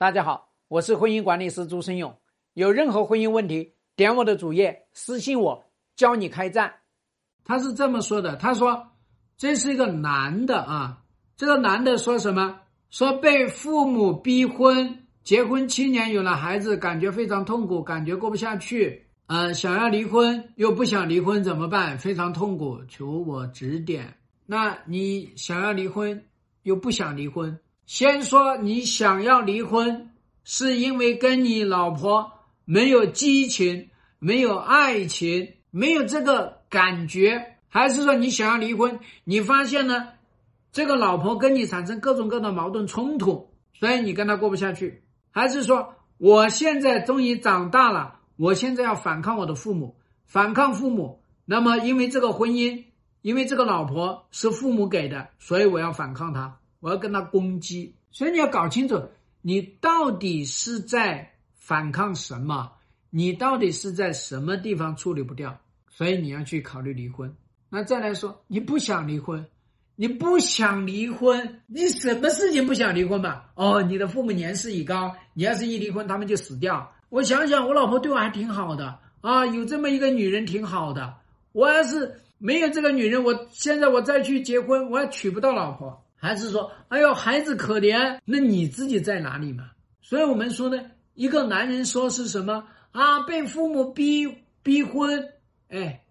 大家好，我是婚姻管理师朱生勇。有任何婚姻问题，点我的主页私信我，教你开战。他是这么说的：“他说这是一个男的啊，这个男的说什么？说被父母逼婚，结婚七年有了孩子，感觉非常痛苦，感觉过不下去。呃，想要离婚又不想离婚怎么办？非常痛苦，求我指点。那你想要离婚又不想离婚？”先说你想要离婚，是因为跟你老婆没有激情、没有爱情、没有这个感觉，还是说你想要离婚？你发现呢，这个老婆跟你产生各种各样的矛盾冲突，所以你跟他过不下去？还是说我现在终于长大了，我现在要反抗我的父母，反抗父母？那么因为这个婚姻，因为这个老婆是父母给的，所以我要反抗他。我要跟他攻击，所以你要搞清楚，你到底是在反抗什么？你到底是在什么地方处理不掉？所以你要去考虑离婚。那再来说，你不想离婚，你不想离婚，你什么事情不想离婚嘛？哦，你的父母年事已高，你要是一离婚，他们就死掉。我想想，我老婆对我还挺好的啊，有这么一个女人挺好的。我要是没有这个女人，我现在我再去结婚，我还娶不到老婆。还是说，哎呦，孩子可怜，那你自己在哪里嘛？所以我们说呢，一个男人说是什么啊？被父母逼逼婚，哎，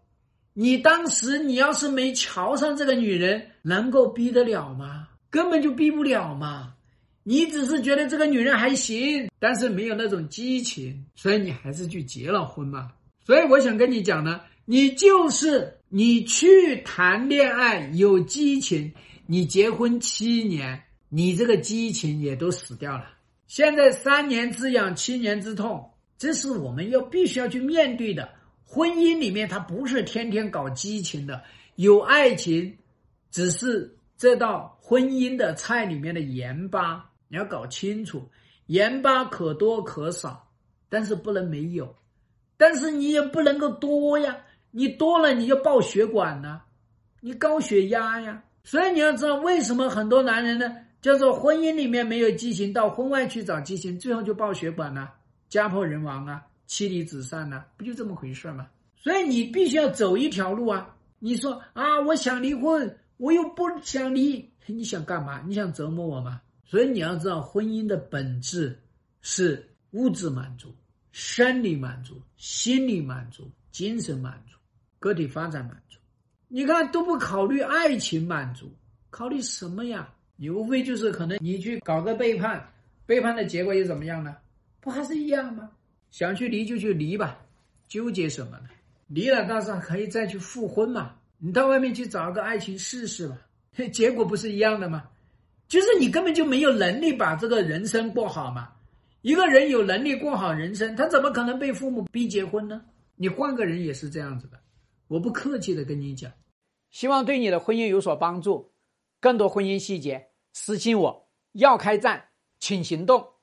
你当时你要是没瞧上这个女人，能够逼得了吗？根本就逼不了嘛。你只是觉得这个女人还行，但是没有那种激情，所以你还是去结了婚嘛。所以我想跟你讲呢，你就是你去谈恋爱有激情。你结婚七年，你这个激情也都死掉了。现在三年之痒，七年之痛，这是我们要必须要去面对的。婚姻里面，它不是天天搞激情的，有爱情，只是这道婚姻的菜里面的盐巴。你要搞清楚，盐巴可多可少，但是不能没有，但是你也不能够多呀。你多了，你就爆血管呢，你高血压呀。所以你要知道，为什么很多男人呢，叫做婚姻里面没有激情，到婚外去找激情，最后就爆血管了，家破人亡啊，妻离子散呢，不就这么回事吗？所以你必须要走一条路啊！你说啊，我想离婚，我又不想离，你想干嘛？你想折磨我吗？所以你要知道，婚姻的本质是物质满足、生理满足、心理满足、精神满足、个体发展满足。你看都不考虑爱情满足，考虑什么呀？你无非就是可能你去搞个背叛，背叛的结果又怎么样呢？不还是一样吗？想去离就去离吧，纠结什么呢？离了倒是可以再去复婚嘛。你到外面去找个爱情试试吧，结果不是一样的吗？就是你根本就没有能力把这个人生过好嘛。一个人有能力过好人生，他怎么可能被父母逼结婚呢？你换个人也是这样子的。我不客气的跟你讲，希望对你的婚姻有所帮助。更多婚姻细节，私信我。要开战，请行动。